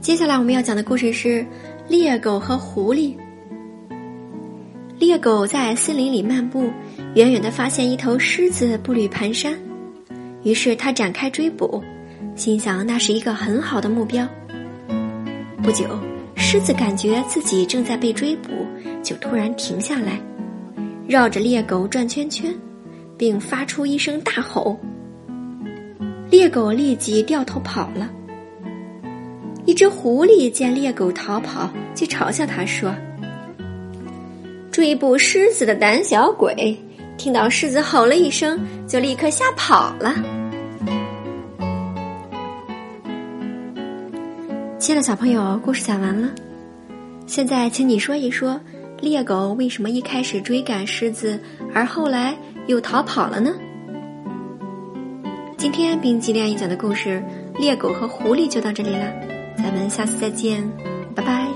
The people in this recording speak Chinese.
接下来我们要讲的故事是猎狗和狐狸。猎狗在森林里漫步，远远的发现一头狮子步履蹒跚，于是他展开追捕，心想那是一个很好的目标。不久，狮子感觉自己正在被追捕，就突然停下来，绕着猎狗转圈圈，并发出一声大吼。猎狗立即掉头跑了。一只狐狸见猎狗逃跑，就嘲笑他说：“追捕狮子的胆小鬼，听到狮子吼了一声，就立刻吓跑了。”亲爱的小朋友，故事讲完了，现在请你说一说，猎狗为什么一开始追赶狮子，而后来又逃跑了呢？今天冰激凌阿姨讲的故事《猎狗和狐狸》就到这里了。咱们下次再见，拜拜。